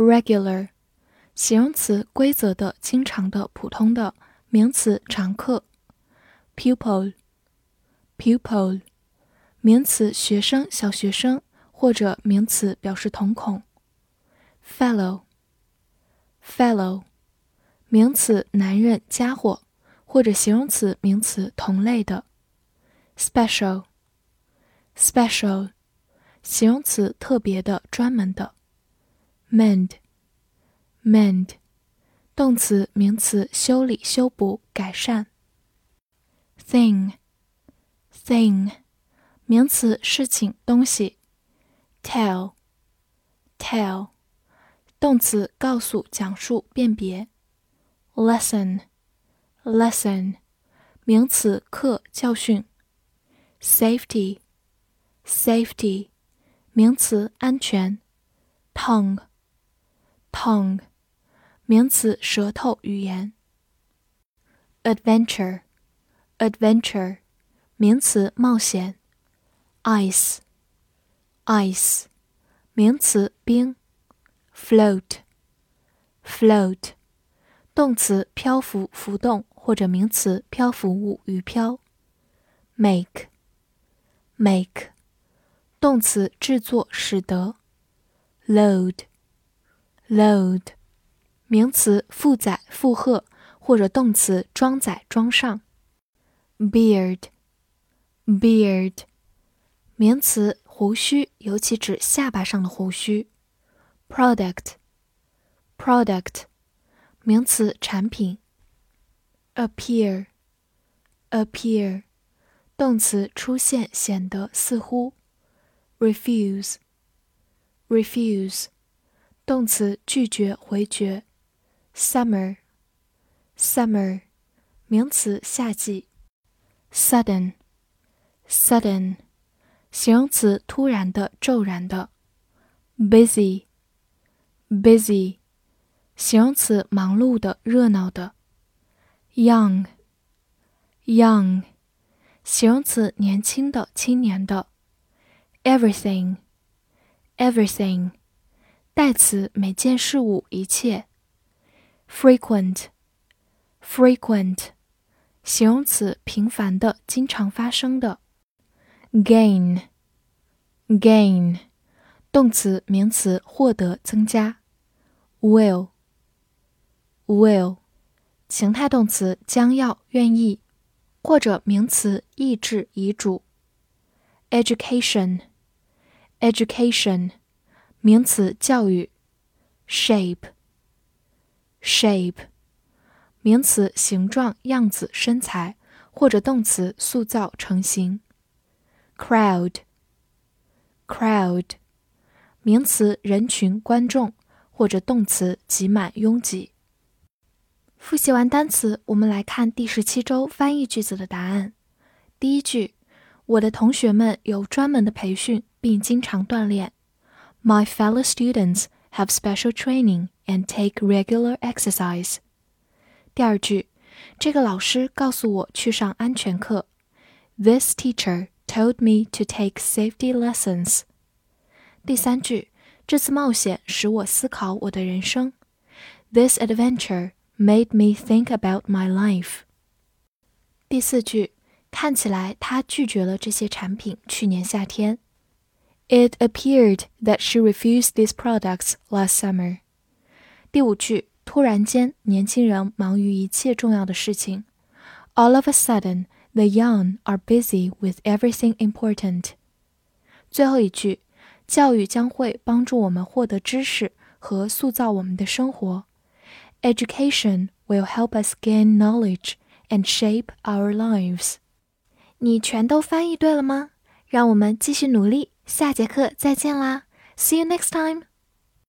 Regular，形容词，规则的、经常的、普通的；名词，常客。Pupil，pupil，名词，学生、小学生，或者名词表示瞳孔。Fellow，fellow，名词，男人、家伙，或者形容词、名词同类的。Special，special，形容词，特别的、专门的。Mend，mend，动词、名词，修理、修补、改善。Thing，thing，名词，事情、东西。Tell，tell，动词，告诉、讲述、辨别。Lesson，lesson，名词，课、教训。Safety，safety，名词，安全。Tongue. Tongue，tongue，名词，舌头、语言。Adventure，adventure，名词，冒险。Ice，ice，名词，冰。Float，float，动词，漂浮、浮动，或者名词，漂浮物、鱼漂。Make。make，动词，制作，使得。 load，load，名词，负载、负荷，或者动词，装载、装上。beard，beard，名词，胡须，尤其指下巴上的胡须。product，product，名词，产品。appear，appear。动词出现，显得，似乎。refuse，refuse， 动词拒绝，回绝。summer，summer，名词夏季。sudden，sudden，形容词突然的，骤然的。busy，busy，形容词忙碌的，热闹的。young，young。形容词，年轻的、青年的。everything，everything，代词，每件事物、一切。frequent，frequent，形容词，频繁的、经常发生的。gain，gain，动词、名词，获得、增加。will，will，情态动词，将要、愿意。或者名词，意志、遗嘱。education，education，名词，教育。shape，shape，名词，形状、样子、身材，或者动词，塑造、成型。crowd，crowd，名词，人群、观众，或者动词，挤满、拥挤。复习完单词，我们来看第十七周翻译句子的答案。第一句，我的同学们有专门的培训，并经常锻炼。My fellow students have special training and take regular exercise。第二句，这个老师告诉我去上安全课。This teacher told me to take safety lessons。第三句，这次冒险使我思考我的人生。This adventure Made me think about my life。第四句，看起来她拒绝了这些产品。去年夏天 ，It appeared that she refused these products last summer。第五句，突然间，年轻人忙于一切重要的事情。All of a sudden, the young are busy with everything important。最后一句，教育将会帮助我们获得知识和塑造我们的生活。Education will help us gain knowledge and shape our lives。你全都翻译对了吗？让我们继续努力， 下节课再见啦！See you next time.